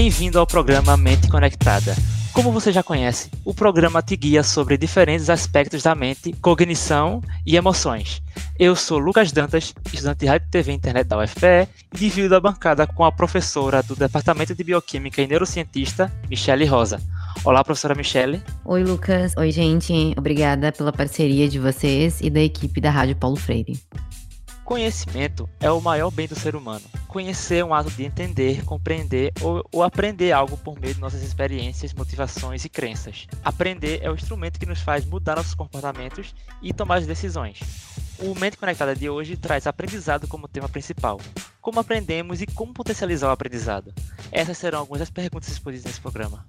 Bem-vindo ao programa Mente Conectada. Como você já conhece, o programa te guia sobre diferentes aspectos da mente, cognição e emoções. Eu sou Lucas Dantas, estudante de Rádio TV e Internet da UFPE, e divido a bancada com a professora do Departamento de Bioquímica e Neurocientista, Michele Rosa. Olá, professora Michele. Oi, Lucas. Oi, gente. Obrigada pela parceria de vocês e da equipe da Rádio Paulo Freire. Conhecimento é o maior bem do ser humano. Conhecer é um ato de entender, compreender ou, ou, aprender algo por meio de nossas experiências, motivações e crenças. Aprender é o instrumento que nos faz mudar nossos comportamentos e tomar as decisões. O Mente Conectada de hoje traz aprendizado como tema principal. Como aprendemos e como potencializar o aprendizado? Essas serão algumas das perguntas expostas nesse programa.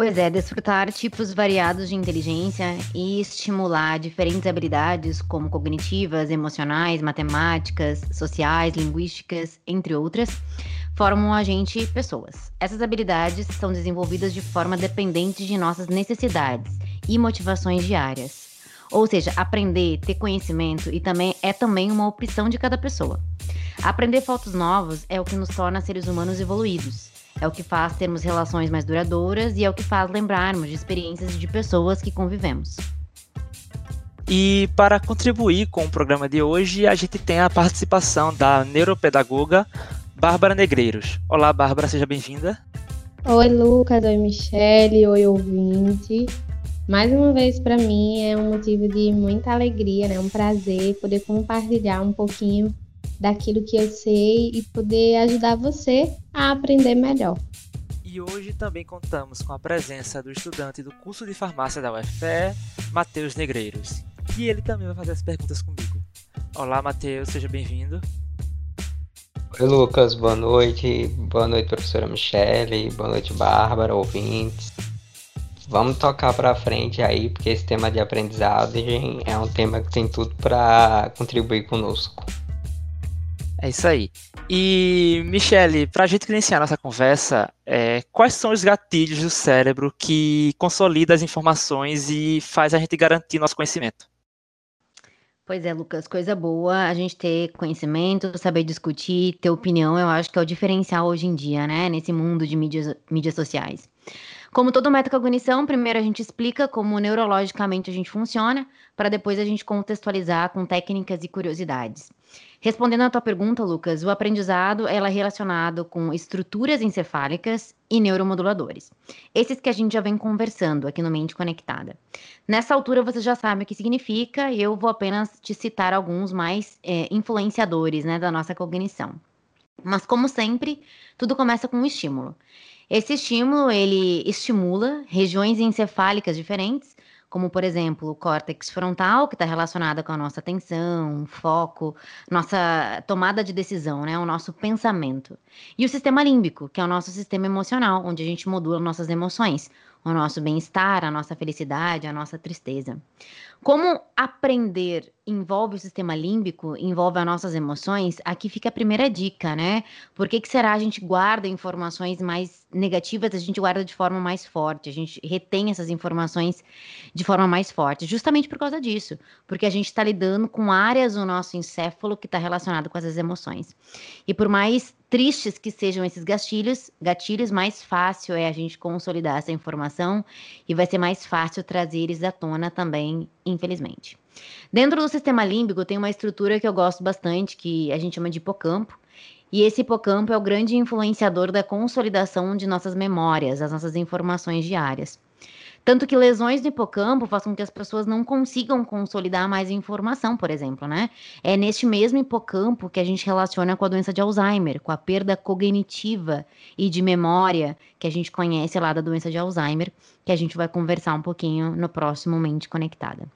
Pois é, desfrutar tipos variados de inteligência e estimular diferentes habilidades, como cognitivas, emocionais, matemáticas, sociais, linguísticas, entre outras, formam a gente pessoas. Essas habilidades são desenvolvidas de forma dependente de nossas necessidades e motivações diárias. Ou seja, aprender, ter conhecimento e também é também uma opção de cada pessoa. Aprender fatos novos é o que nos torna seres humanos evoluídos é o que faz termos relações mais duradouras e é o que faz lembrarmos de experiências de pessoas que convivemos. E para contribuir com o programa de hoje, a gente tem a participação da neuropedagoga Bárbara Negreiros. Olá, Bárbara, seja bem-vinda. Oi, Lucas, oi, Michele, oi, ouvinte. Mais uma vez, para mim, é um motivo de muita alegria, né? um prazer poder compartilhar um pouquinho daquilo que eu sei e poder ajudar você a aprender melhor. E hoje também contamos com a presença do estudante do curso de farmácia da UFPE, Matheus Negreiros. E ele também vai fazer as perguntas comigo. Olá, Matheus, seja bem-vindo. Oi, Lucas, boa noite. Boa noite, professora Michele. Boa noite, Bárbara, ouvintes. Vamos tocar para frente aí, porque esse tema de aprendizagem é um tema que tem tudo para contribuir conosco. É isso aí. E, Michele, para a gente iniciar nossa conversa, é, quais são os gatilhos do cérebro que consolida as informações e faz a gente garantir nosso conhecimento? Pois é, Lucas, coisa boa a gente ter conhecimento, saber discutir, ter opinião, eu acho que é o diferencial hoje em dia, né, nesse mundo de mídias, mídias sociais. Como toda metacognição, primeiro a gente explica como neurologicamente a gente funciona, para depois a gente contextualizar com técnicas e curiosidades. Respondendo à tua pergunta, Lucas, o aprendizado é relacionado com estruturas encefálicas e neuromoduladores. Esses que a gente já vem conversando aqui no Mente Conectada. Nessa altura você já sabe o que significa, eu vou apenas te citar alguns mais é, influenciadores né, da nossa cognição. Mas como sempre, tudo começa com um estímulo. Esse estímulo ele estimula regiões encefálicas diferentes como por exemplo o córtex frontal, que está relacionado com a nossa atenção, foco, nossa tomada de decisão, né, o nosso pensamento. E o sistema límbico, que é o nosso sistema emocional, onde a gente modula nossas emoções, o nosso bem-estar, a nossa felicidade, a nossa tristeza. Como aprender envolve o sistema límbico, envolve as nossas emoções, aqui fica a primeira dica, né? Por que, que será a gente guarda informações mais negativas, a gente guarda de forma mais forte, a gente retém essas informações de forma mais forte? Justamente por causa disso, porque a gente está lidando com áreas do nosso encéfalo que está relacionado com essas emoções. E por mais tristes que sejam esses gatilhos, gatilhos, mais fácil é a gente consolidar essa informação e vai ser mais fácil trazer eles à tona também, infelizmente. Dentro do sistema límbico tem uma estrutura que eu gosto bastante, que a gente chama de hipocampo, e esse hipocampo é o grande influenciador da consolidação de nossas memórias, das nossas informações diárias. Tanto que lesões no hipocampo fazem com que as pessoas não consigam consolidar mais informação, por exemplo, né? É neste mesmo hipocampo que a gente relaciona com a doença de Alzheimer, com a perda cognitiva e de memória que a gente conhece lá da doença de Alzheimer, que a gente vai conversar um pouquinho no próximo Mente Conectada.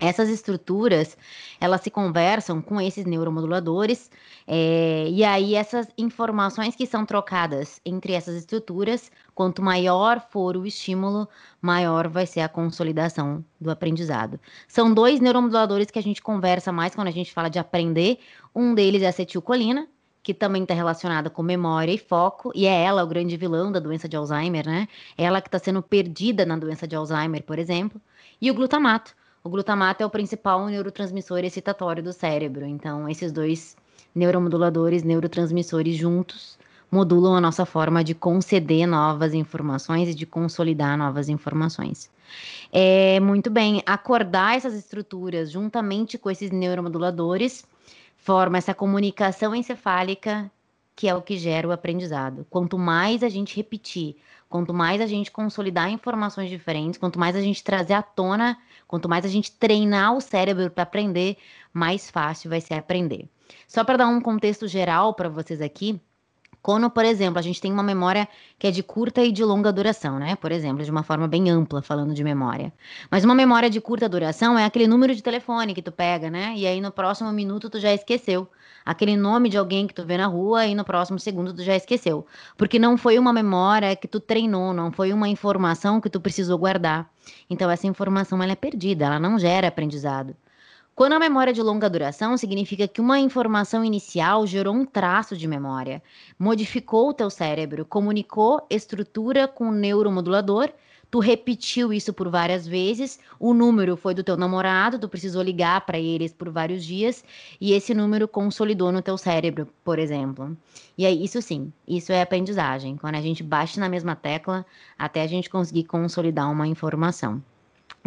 Essas estruturas, elas se conversam com esses neuromoduladores, é, e aí essas informações que são trocadas entre essas estruturas, quanto maior for o estímulo, maior vai ser a consolidação do aprendizado. São dois neuromoduladores que a gente conversa mais quando a gente fala de aprender. Um deles é a acetilcolina, que também está relacionada com memória e foco, e é ela o grande vilão da doença de Alzheimer, né? Ela que está sendo perdida na doença de Alzheimer, por exemplo. E o glutamato, o glutamato é o principal neurotransmissor excitatório do cérebro. Então, esses dois neuromoduladores, neurotransmissores juntos, modulam a nossa forma de conceder novas informações e de consolidar novas informações. É, muito bem, acordar essas estruturas juntamente com esses neuromoduladores forma essa comunicação encefálica que é o que gera o aprendizado. Quanto mais a gente repetir, quanto mais a gente consolidar informações diferentes, quanto mais a gente trazer à tona, quanto mais a gente treinar o cérebro para aprender, mais fácil vai ser aprender. Só para dar um contexto geral para vocês aqui, quando, por exemplo, a gente tem uma memória que é de curta e de longa duração, né? Por exemplo, de uma forma bem ampla, falando de memória. Mas uma memória de curta duração é aquele número de telefone que tu pega, né? E aí no próximo minuto tu já esqueceu. Aquele nome de alguém que tu vê na rua e no próximo segundo tu já esqueceu. Porque não foi uma memória que tu treinou, não foi uma informação que tu precisou guardar. Então essa informação ela é perdida, ela não gera aprendizado. Quando a memória é de longa duração, significa que uma informação inicial gerou um traço de memória, modificou o teu cérebro, comunicou estrutura com o neuromodulador, tu repetiu isso por várias vezes, o número foi do teu namorado, tu precisou ligar para eles por vários dias e esse número consolidou no teu cérebro, por exemplo. E aí, isso sim, isso é aprendizagem, quando a gente bate na mesma tecla até a gente conseguir consolidar uma informação.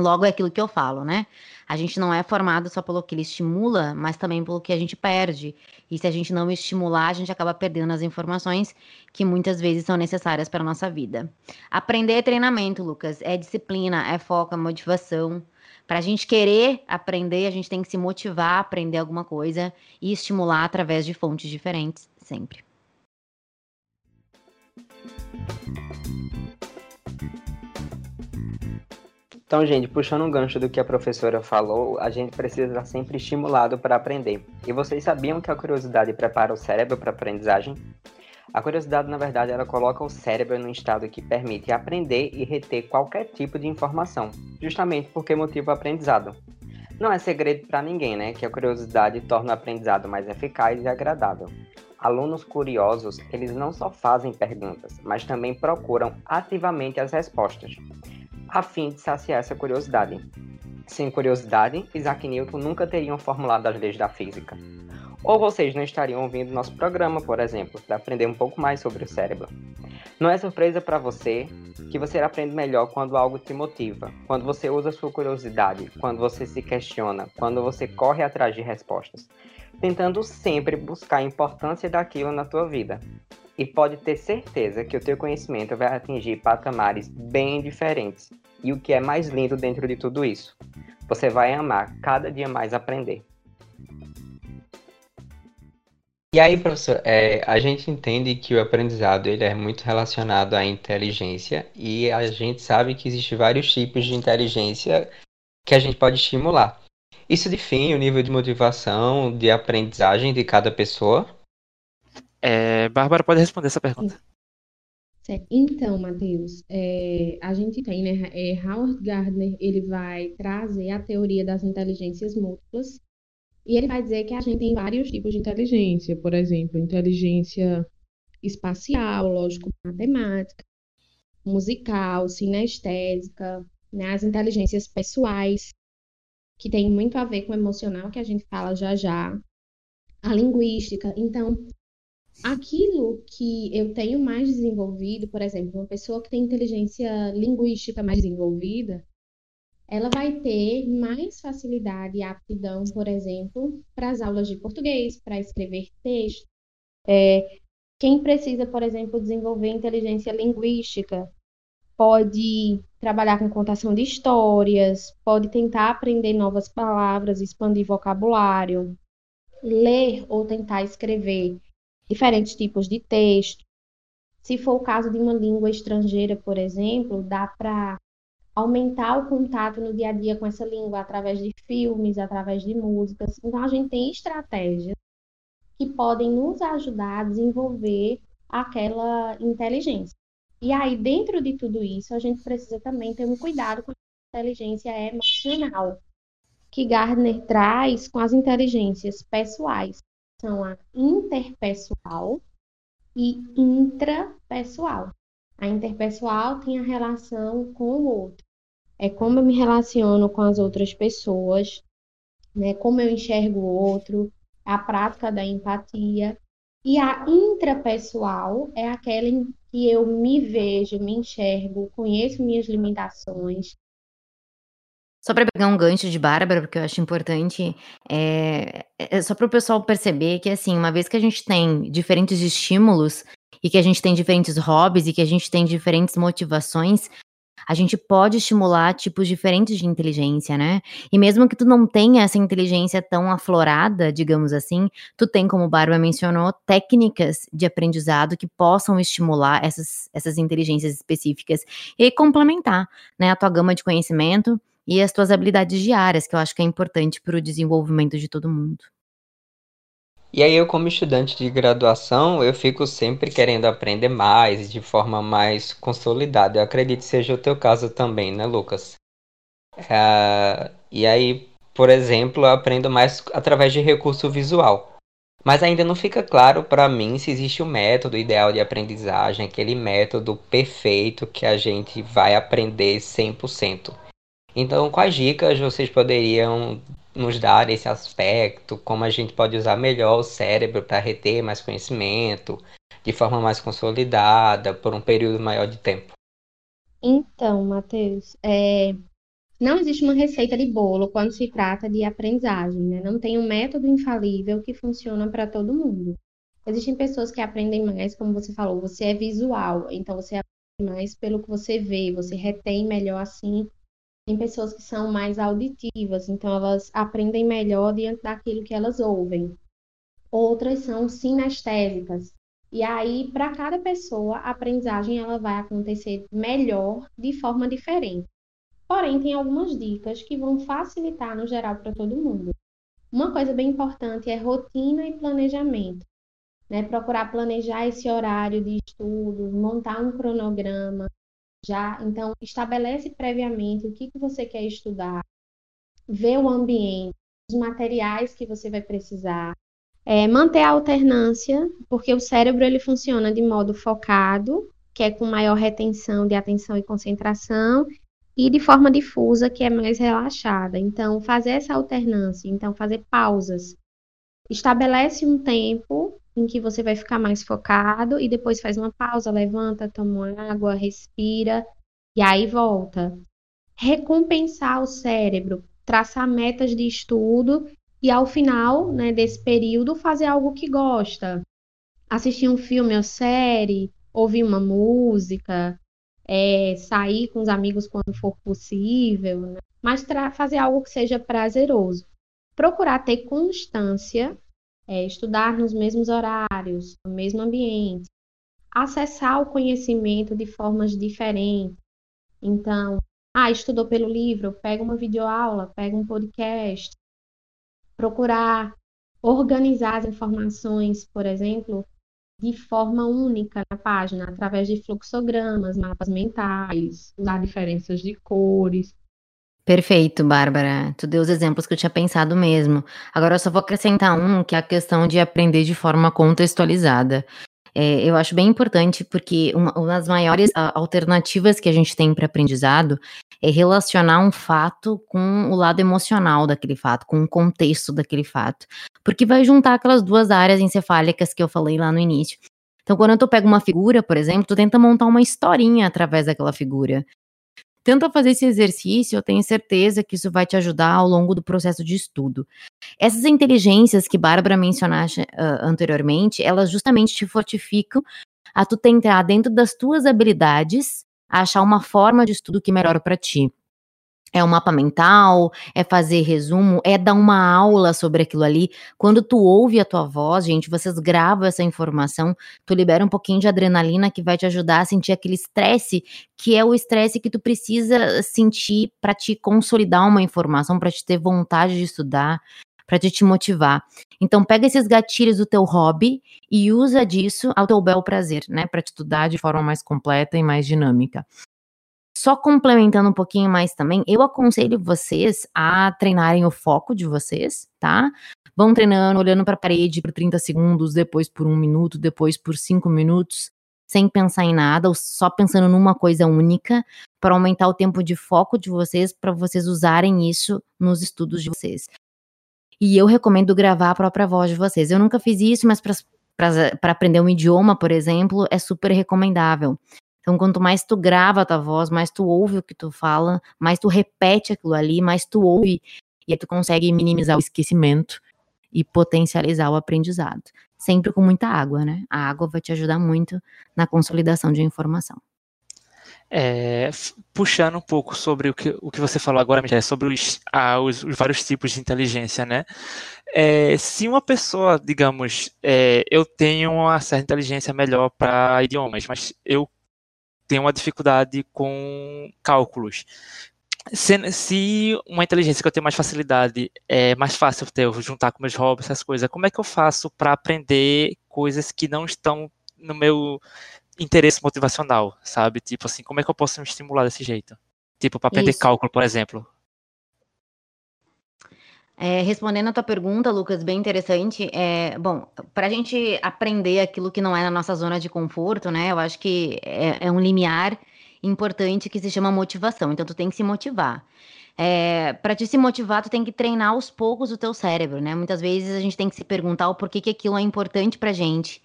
Logo é aquilo que eu falo, né? A gente não é formado só pelo que ele estimula, mas também pelo que a gente perde. E se a gente não estimular, a gente acaba perdendo as informações que muitas vezes são necessárias para a nossa vida. Aprender é treinamento, Lucas. É disciplina, é foco, é motivação. Para a gente querer aprender, a gente tem que se motivar a aprender alguma coisa e estimular através de fontes diferentes, sempre. Então, gente, puxando um gancho do que a professora falou, a gente precisa estar sempre estimulado para aprender. E vocês sabiam que a curiosidade prepara o cérebro para a aprendizagem? A curiosidade, na verdade, ela coloca o cérebro num estado que permite aprender e reter qualquer tipo de informação, justamente porque motiva o aprendizado. Não é segredo para ninguém, né, que a curiosidade torna o aprendizado mais eficaz e agradável. Alunos curiosos, eles não só fazem perguntas, mas também procuram ativamente as respostas a fim de saciar essa curiosidade. Sem curiosidade, Isaac Newton nunca teriam formulado as leis da física. Ou vocês não estariam ouvindo nosso programa, por exemplo, para aprender um pouco mais sobre o cérebro. Não é surpresa para você que você aprende melhor quando algo te motiva, quando você usa sua curiosidade, quando você se questiona, quando você corre atrás de respostas, tentando sempre buscar a importância daquilo na tua vida e pode ter certeza que o teu conhecimento vai atingir patamares bem diferentes. E o que é mais lindo dentro de tudo isso? Você vai amar cada dia mais aprender. E aí, professor, é, a gente entende que o aprendizado ele é muito relacionado à inteligência e a gente sabe que existem vários tipos de inteligência que a gente pode estimular. Isso define o nível de motivação, de aprendizagem de cada pessoa? É, Bárbara pode responder essa pergunta. Então, Matheus, é, a gente tem, né, é, Howard Gardner, ele vai trazer a teoria das inteligências múltiplas, e ele vai dizer que a gente tem vários tipos de inteligência, por exemplo, inteligência espacial, lógico-matemática, musical, sinestésica, né, as inteligências pessoais, que tem muito a ver com o emocional, que a gente fala já já, a linguística. Então, aquilo que eu tenho mais desenvolvido, por exemplo, uma pessoa que tem inteligência linguística mais desenvolvida, ela vai ter mais facilidade e aptidão, por exemplo, para as aulas de português, para escrever texto. É, quem precisa, por exemplo, desenvolver inteligência linguística, pode trabalhar com contação de histórias, pode tentar aprender novas palavras, expandir vocabulário, ler ou tentar escrever diferentes tipos de texto. Se for o caso de uma língua estrangeira, por exemplo, dá para aumentar o contato no dia a dia com essa língua através de filmes, através de músicas. Então, a gente tem estratégias que podem nos ajudar a desenvolver aquela inteligência. E aí, dentro de tudo isso, a gente precisa também ter um cuidado com a inteligência emocional, que Gardner traz com as inteligências pessoais são a interpessoal e intrapessoal. A interpessoal tem a relação com o outro. É como eu me relaciono com as outras pessoas, né? Como eu enxergo o outro, a prática da empatia. E a intrapessoal é aquela em que eu me vejo, me enxergo, conheço minhas limitações. Só para pegar um gancho de Bárbara, porque eu acho importante, é, é só para o pessoal perceber que, assim, uma vez que a gente tem diferentes estímulos e que a gente tem diferentes hobbies e que a gente tem diferentes motivações, a gente pode estimular tipos diferentes de inteligência, né? E mesmo que tu não tenha essa inteligência tão aflorada, digamos assim, tu tem, como Bárbara mencionou, técnicas de aprendizado que possam estimular essas, essas inteligências específicas e complementar, né, a tua gama de conhecimento e as tuas habilidades diárias, que eu acho que é importante para o desenvolvimento de todo mundo. E aí eu como estudante de graduação, eu fico sempre querendo aprender mais, de forma mais consolidada. Eu acredito que seja o teu caso também, né, Lucas? É, e aí, por exemplo, eu aprendo mais através de recurso visual. Mas ainda não fica claro para mim se existe um método ideal de aprendizagem, aquele método perfeito que a gente vai aprender 100%. Então, quais dicas vocês poderiam nos dar esse aspecto, como a gente pode usar melhor o cérebro para reter mais conhecimento de forma mais consolidada por um período maior de tempo? Então, Matheus, é, não existe uma receita de bolo quando se trata de aprendizagem, né? Não tem um método infalível que funciona para todo mundo. Existem pessoas que aprendem mais, como você falou, você é visual, então você aprende mais pelo que você vê, você retém melhor assim tem pessoas que são mais auditivas, então elas aprendem melhor diante daquilo que elas ouvem. Outras são sinestésicas. E aí, para cada pessoa, a aprendizagem ela vai acontecer melhor de forma diferente. Porém, tem algumas dicas que vão facilitar no geral para todo mundo. Uma coisa bem importante é rotina e planejamento. Né? Procurar planejar esse horário de estudo, montar um cronograma, já, então, estabelece previamente o que, que você quer estudar, vê o ambiente, os materiais que você vai precisar, é, manter a alternância, porque o cérebro ele funciona de modo focado, que é com maior retenção de atenção e concentração, e de forma difusa, que é mais relaxada. Então, fazer essa alternância, então fazer pausas. Estabelece um tempo em que você vai ficar mais focado e depois faz uma pausa, levanta, toma água, respira e aí volta. Recompensar o cérebro, traçar metas de estudo e ao final né, desse período fazer algo que gosta. Assistir um filme ou série, ouvir uma música, é, sair com os amigos quando for possível, né? mas fazer algo que seja prazeroso. Procurar ter constância é, estudar nos mesmos horários, no mesmo ambiente, acessar o conhecimento de formas diferentes. Então, ah, estudou pelo livro, pega uma videoaula, pega um podcast, procurar organizar as informações, por exemplo, de forma única na página, através de fluxogramas, mapas mentais, usar diferenças de cores. Perfeito, Bárbara. Tu deu os exemplos que eu tinha pensado mesmo. Agora eu só vou acrescentar um, que é a questão de aprender de forma contextualizada. É, eu acho bem importante porque uma, uma das maiores a, alternativas que a gente tem para aprendizado é relacionar um fato com o lado emocional daquele fato, com o contexto daquele fato. Porque vai juntar aquelas duas áreas encefálicas que eu falei lá no início. Então, quando tu pega uma figura, por exemplo, tu tenta montar uma historinha através daquela figura. Tenta fazer esse exercício, eu tenho certeza que isso vai te ajudar ao longo do processo de estudo. Essas inteligências que Bárbara mencionaste uh, anteriormente, elas justamente te fortificam a tu tentar, dentro das tuas habilidades, achar uma forma de estudo que é melhora para ti. É um mapa mental, é fazer resumo, é dar uma aula sobre aquilo ali. Quando tu ouve a tua voz, gente, vocês gravam essa informação, tu libera um pouquinho de adrenalina que vai te ajudar a sentir aquele estresse, que é o estresse que tu precisa sentir para te consolidar uma informação, para te ter vontade de estudar, para te, te motivar. Então pega esses gatilhos do teu hobby e usa disso ao teu bel prazer, né, para te estudar de forma mais completa e mais dinâmica. Só complementando um pouquinho mais também, eu aconselho vocês a treinarem o foco de vocês, tá? Vão treinando, olhando para a parede por 30 segundos, depois por um minuto, depois por cinco minutos, sem pensar em nada, ou só pensando numa coisa única, para aumentar o tempo de foco de vocês, para vocês usarem isso nos estudos de vocês. E eu recomendo gravar a própria voz de vocês. Eu nunca fiz isso, mas para aprender um idioma, por exemplo, é super recomendável. Então, quanto mais tu grava a tua voz, mais tu ouve o que tu fala, mais tu repete aquilo ali, mais tu ouve, e aí tu consegue minimizar o esquecimento e potencializar o aprendizado. Sempre com muita água, né? A água vai te ajudar muito na consolidação de informação. É, puxando um pouco sobre o que, o que você falou agora, Michelle, sobre os, ah, os, os, vários tipos de inteligência, né? É, se uma pessoa, digamos, é, eu tenho uma certa inteligência melhor para idiomas, mas eu tenho uma dificuldade com cálculos. Se, se, uma inteligência que eu tenho mais facilidade é mais fácil ter, juntar com meus hobbies, essas coisas, como é que eu faço para aprender coisas que não estão no meu interesse motivacional, sabe? Tipo assim, como é que eu posso me estimular desse jeito? Tipo, para aprender Isso. cálculo, por exemplo. É, respondendo a tua pergunta, Lucas, bem interessante. É, bom, para a gente aprender aquilo que não é na nossa zona de conforto, né? Eu acho que é, é um limiar importante que se chama motivação. Então, tu tem que se motivar. É, para te se motivar, tu tem que treinar aos poucos o teu cérebro, né? Muitas vezes a gente tem que se perguntar o porquê que aquilo é importante pra gente.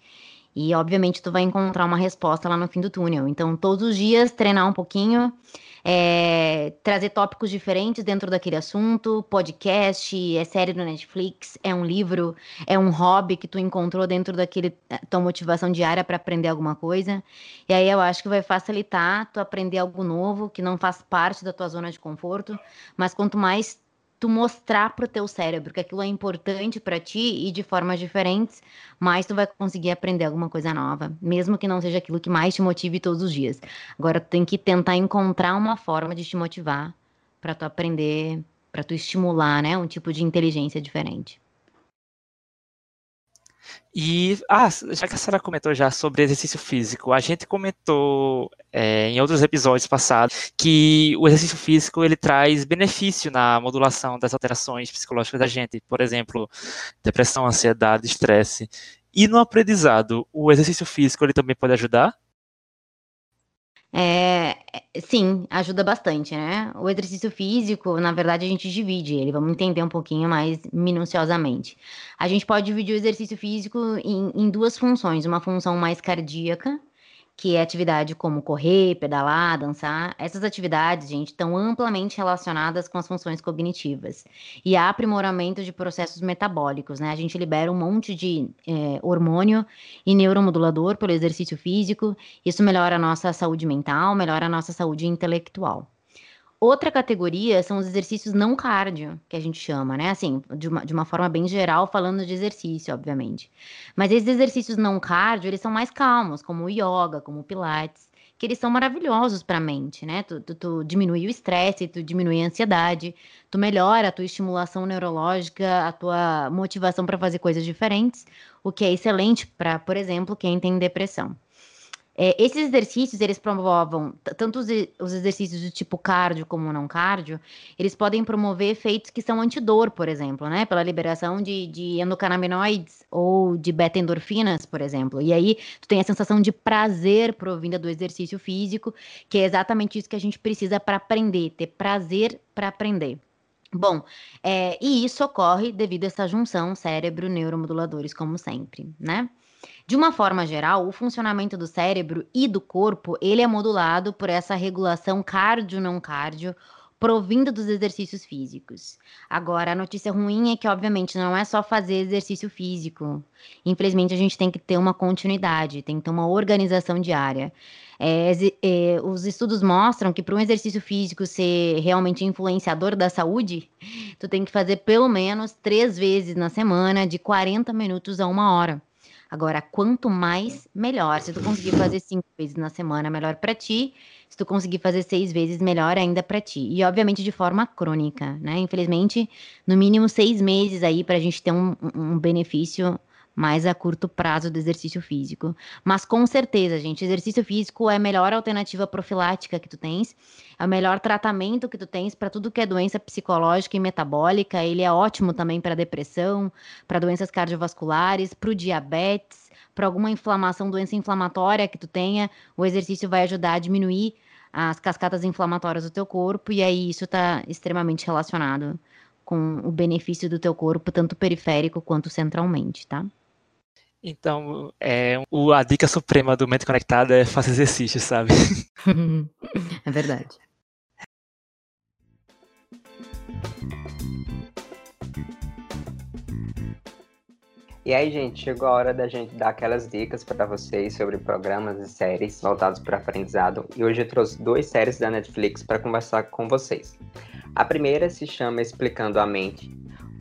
E obviamente tu vai encontrar uma resposta lá no fim do túnel. Então, todos os dias treinar um pouquinho, é, trazer tópicos diferentes dentro daquele assunto, podcast, é série no Netflix, é um livro, é um hobby que tu encontrou dentro daquele eh, tua motivação diária para aprender alguma coisa. E aí eu acho que vai facilitar tu aprender algo novo que não faz parte da tua zona de conforto, mas quanto mais tu mostrar pro teu cérebro que aquilo é importante para ti e de formas diferentes, mais tu vai conseguir aprender alguma coisa nova, mesmo que não seja aquilo que mais te motive todos os dias. Agora tu tem que tentar encontrar uma forma de te motivar para tu aprender, para tu estimular, né, um tipo de inteligência diferente. E, ah, já que a Sara comentou já sobre exercício físico, a gente comentou é, em outros episódios passados que o exercício físico ele traz benefício na modulação das alterações psicológicas da gente, por exemplo, depressão, ansiedade, estresse. E no aprendizado, o exercício físico ele também pode ajudar? É, é, sim, ajuda bastante, né? O exercício físico, na verdade, a gente divide ele, vamos entender um pouquinho mais minuciosamente. A gente pode dividir o exercício físico em, em duas funções: uma função mais cardíaca, que é atividade como correr, pedalar, dançar. Essas atividades, gente, estão amplamente relacionadas com as funções cognitivas e há aprimoramento de processos metabólicos, né? A gente libera um monte de é, hormônio e neuromodulador pelo exercício físico. Isso melhora a nossa saúde mental, melhora a nossa saúde intelectual. Outra categoria são os exercícios não cardio, que a gente chama, né? Assim, de uma, de uma forma bem geral, falando de exercício, obviamente. Mas esses exercícios não cardio, eles são mais calmos, como o yoga, como o pilates, que eles são maravilhosos para a mente, né? Tu, tu, tu diminui o estresse, tu diminui a ansiedade, tu melhora a tua estimulação neurológica, a tua motivação para fazer coisas diferentes, o que é excelente para, por exemplo, quem tem depressão. É, esses exercícios, eles promovam, tanto os, os, exercícios do tipo cardio como não cardio, eles podem promover efeitos que são antidor, por exemplo, né? Pela liberação de, de endocannabinoides ou de beta-endorfinas, por exemplo. E aí, tu tem a sensação de prazer provinda do exercício físico, que é exatamente isso que a gente precisa para aprender, ter prazer para aprender. Bom, é, e isso ocorre devido a essa junção cérebro-neuromoduladores, como sempre, né? De uma forma geral, o funcionamento do cérebro e do corpo, ele é modulado por essa regulação cardio-não cardio, provindo dos exercícios físicos. Agora, a notícia ruim é que, obviamente, não é só fazer exercício físico. Infelizmente, a gente tem que ter uma continuidade, tem que ter uma organização diária. É, é, os estudos mostram que para um exercício físico ser realmente influenciador da saúde, tu tem que fazer pelo menos três vezes na semana, de 40 minutos a uma hora. Agora, quanto mais, melhor. Se tu conseguir fazer cinco vezes na semana, melhor para ti. Se tu conseguir fazer seis vezes, melhor ainda para ti. E, obviamente, de forma crônica, né? Infelizmente, no mínimo seis meses aí para a gente ter um, um benefício mais a curto prazo do exercício físico. Mas com certeza, gente, exercício físico é a melhor alternativa profilática que tu tens, é o melhor tratamento que tu tens para tudo que é doença psicológica e metabólica. Ele é ótimo também para depressão, para doenças cardiovasculares, para o diabetes, para alguma inflamação, doença inflamatória que tu tenha. O exercício vai ajudar a diminuir as cascatas inflamatórias do teu corpo e aí isso está extremamente relacionado com o benefício do teu corpo, tanto periférico quanto centralmente, tá? Então, é, o, a dica suprema do mente conectada é fazer exercício, sabe? é verdade. E aí, gente, chegou a hora da gente dar aquelas dicas para vocês sobre programas e séries voltados para aprendizado. E hoje eu trouxe duas séries da Netflix para conversar com vocês. A primeira se chama Explicando a Mente,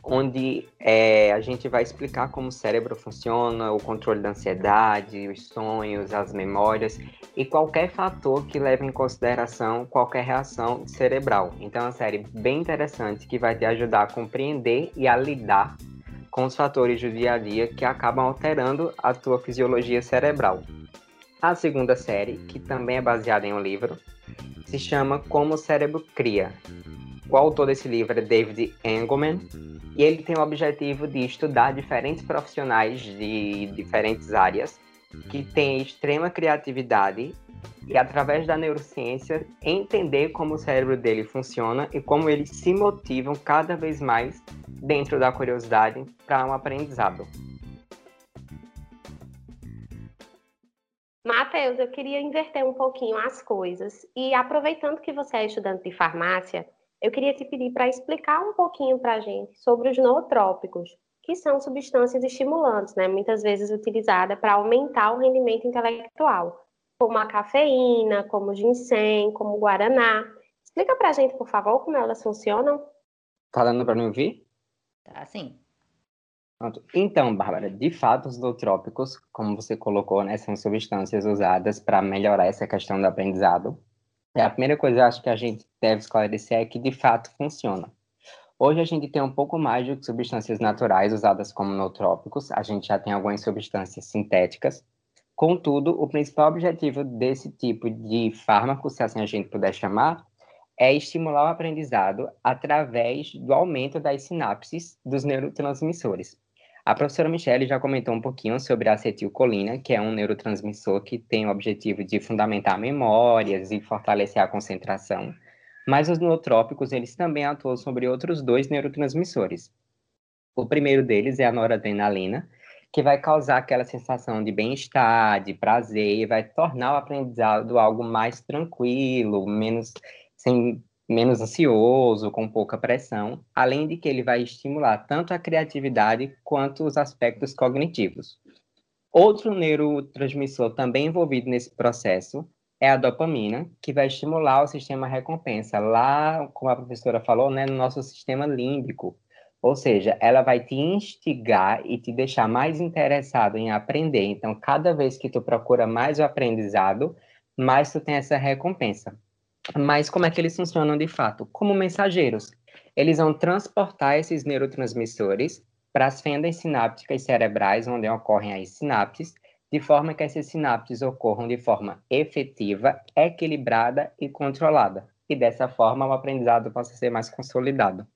onde é, a gente vai explicar como o cérebro funciona, o controle da ansiedade, os sonhos, as memórias e qualquer fator que leve em consideração qualquer reação cerebral. Então, é uma série bem interessante que vai te ajudar a compreender e a lidar com os fatores do dia a dia que acabam alterando a tua fisiologia cerebral. A segunda série, que também é baseada em um livro, se chama Como o Cérebro Cria. O autor desse livro é David Engelman e ele tem o objetivo de estudar diferentes profissionais de diferentes áreas que têm extrema criatividade e através da neurociência entender como o cérebro dele funciona e como eles se motivam cada vez mais dentro da curiosidade para um aprendizado. Matheus, eu queria inverter um pouquinho as coisas e aproveitando que você é estudante de farmácia, eu queria te pedir para explicar um pouquinho para a gente sobre os nootrópicos, que são substâncias estimulantes, né, muitas vezes utilizadas para aumentar o rendimento intelectual, como a cafeína, como o ginseng, como o guaraná. Explica para a gente, por favor, como elas funcionam. Tá dando para me ouvir? Tá, sim. Pronto. Então, Bárbara, de fato, os nootrópicos, como você colocou, né, são substâncias usadas para melhorar essa questão do aprendizado. E a primeira coisa, eu acho que a gente deve esclarecer é que, de fato, funciona. Hoje a gente tem um pouco mais de substâncias naturais usadas como nootrópicos, a gente já tem algumas substâncias sintéticas. Contudo, o principal objetivo desse tipo de fármaco, se assim a gente puder chamar, é estimular o aprendizado através do aumento das sinapses dos neurotransmissores. A professora Michelle já comentou um pouquinho sobre a acetilcolina, que é um neurotransmissor que tem o objetivo de fundamentar memórias e fortalecer a concentração. Mas os nootrópicos, eles também atuam sobre outros dois neurotransmissores. O primeiro deles é a noradrenalina, que vai causar aquela sensação de bem-estar, de prazer, e vai tornar o aprendizado algo mais tranquilo, menos sem menos ansioso, com pouca pressão, além de que ele vai estimular tanto a criatividade quanto os aspectos cognitivos. Outro neurotransmissor também envolvido nesse processo é a dopamina, que vai estimular o sistema recompensa, lá, como a professora falou, né, no nosso sistema límbico. Ou seja, ela vai te instigar e te deixar mais interessado em aprender. Então, cada vez que tu procura mais o aprendizado, mais tu tem essa recompensa. Mas como é que eles funcionam de fato? Como mensageiros. Eles vão transportar esses neurotransmissores para as fendas sinápticas cerebrais, onde ocorrem as sinapses, de forma que essas sinapses ocorram de forma efetiva, equilibrada e controlada. E dessa forma o aprendizado possa ser mais consolidado.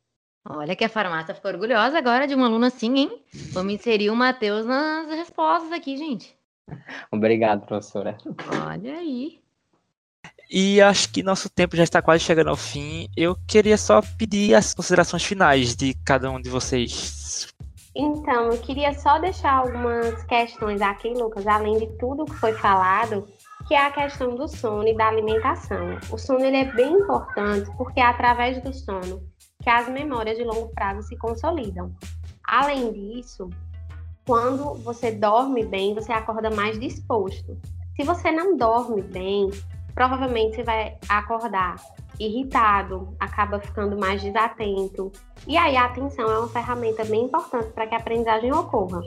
Olha que a farmácia ficou orgulhosa agora de uma aluna assim, hein? Vamos inserir o Matheus nas respostas aqui, gente. Obrigado, professora. Olha aí. E acho que nosso tempo já está quase chegando ao fim. Eu queria só pedir as considerações finais de cada um de vocês. Então, eu queria só deixar algumas questões aqui, Lucas, além de tudo que foi falado, que é a questão do sono e da alimentação. O sono ele é bem importante porque é através do sono que as memórias de longo prazo se consolidam. Além disso, quando você dorme bem, você acorda mais disposto. Se você não dorme bem, provavelmente você vai acordar irritado, acaba ficando mais desatento. E aí a atenção é uma ferramenta bem importante para que a aprendizagem ocorra.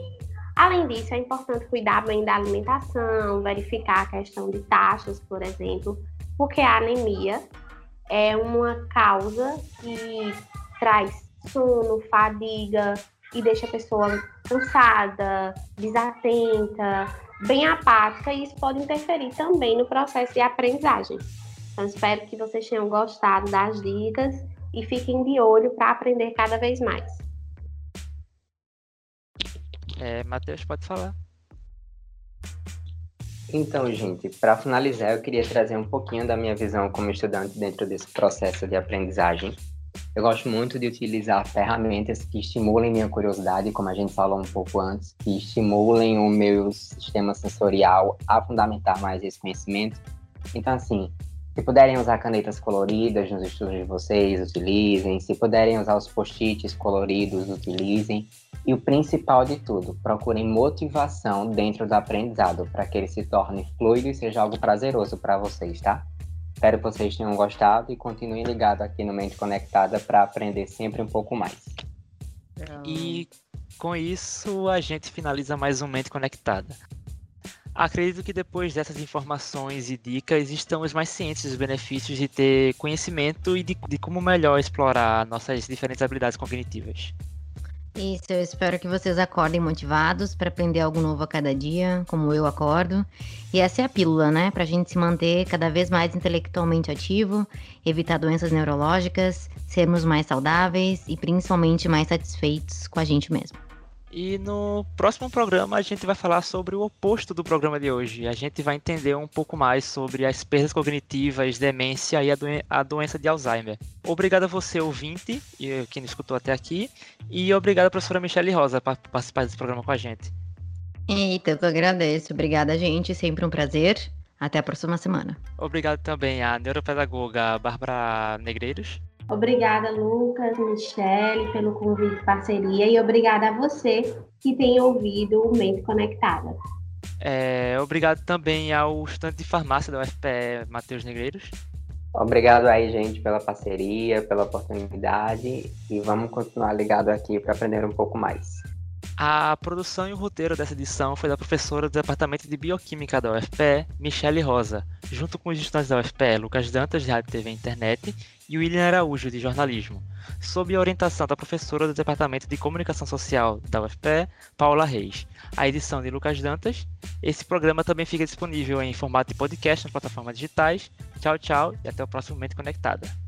Além disso, é importante cuidar bem da alimentação, verificar a questão de taxas, por exemplo, porque a anemia é uma causa que traz sono, fadiga e deixa a pessoa cansada, desatenta, bem apática e isso pode interferir também no processo de aprendizagem. Então, espero que vocês tenham gostado das dicas e fiquem de olho para aprender cada vez mais. É, Matheus, pode falar. Então, gente, para finalizar, eu queria trazer um pouquinho da minha visão como estudante dentro desse processo de aprendizagem. Eu gosto muito de utilizar ferramentas que estimulem minha curiosidade, como a gente falou um pouco antes, que estimulem o meu sistema sensorial a fundamentar mais esse conhecimento. Então, assim, se puderem usar canetas coloridas nos estudos de vocês, utilizem. Se puderem usar os post-its coloridos, utilizem. E o principal de tudo, procurem motivação dentro do aprendizado para que ele se torne fluido e seja algo prazeroso para vocês, tá? Espero que vocês tenham gostado e continuem ligados aqui no Mente Conectada para aprender sempre um pouco mais. E com isso a gente finaliza mais um Mente Conectada. Acredito que depois dessas informações e dicas estamos mais cientes dos benefícios de ter conhecimento e de, de como melhor explorar nossas diferentes habilidades cognitivas. Isso, eu espero que vocês acordem motivados para aprender algo novo a cada dia, como eu acordo. E essa é a pílula, né? Para a gente se manter cada vez mais intelectualmente ativo, evitar doenças neurológicas, sermos mais saudáveis e principalmente mais satisfeitos com a gente mesmo. E no próximo programa a gente vai falar sobre o oposto do programa de hoje. A gente vai entender um pouco mais sobre as perdas cognitivas, demência e a, doen a doença de Alzheimer. Obrigado a você, ouvinte, e quem escutou até aqui. E obrigado, professora Michelle Rosa, por participar desse programa com a gente. Eita, eu que agradeço. Obrigada, gente. Sempre um prazer. Até a próxima semana. Obrigado também à neuropedagoga Bárbara Negreiros. Obrigada, Lucas, Michele, pelo convite e parceria, e obrigada a você que tem ouvido o Mente Conectada. É, obrigado também ao estudante de farmácia da UFPE, Matheus Negreiros. Obrigado aí, gente, pela parceria, pela oportunidade, e vamos continuar ligado aqui para aprender um pouco mais. A produção e o roteiro dessa edição foi da professora do Departamento de Bioquímica da UFPE, Michele Rosa, junto com os estudantes da UFPE, Lucas Dantas, de Rádio TV e Internet, e William Araújo, de Jornalismo, sob a orientação da professora do Departamento de Comunicação Social da UFPE, Paula Reis. A edição de Lucas Dantas. Esse programa também fica disponível em formato de podcast nas plataformas digitais. Tchau, tchau e até o próximo Momento Conectada.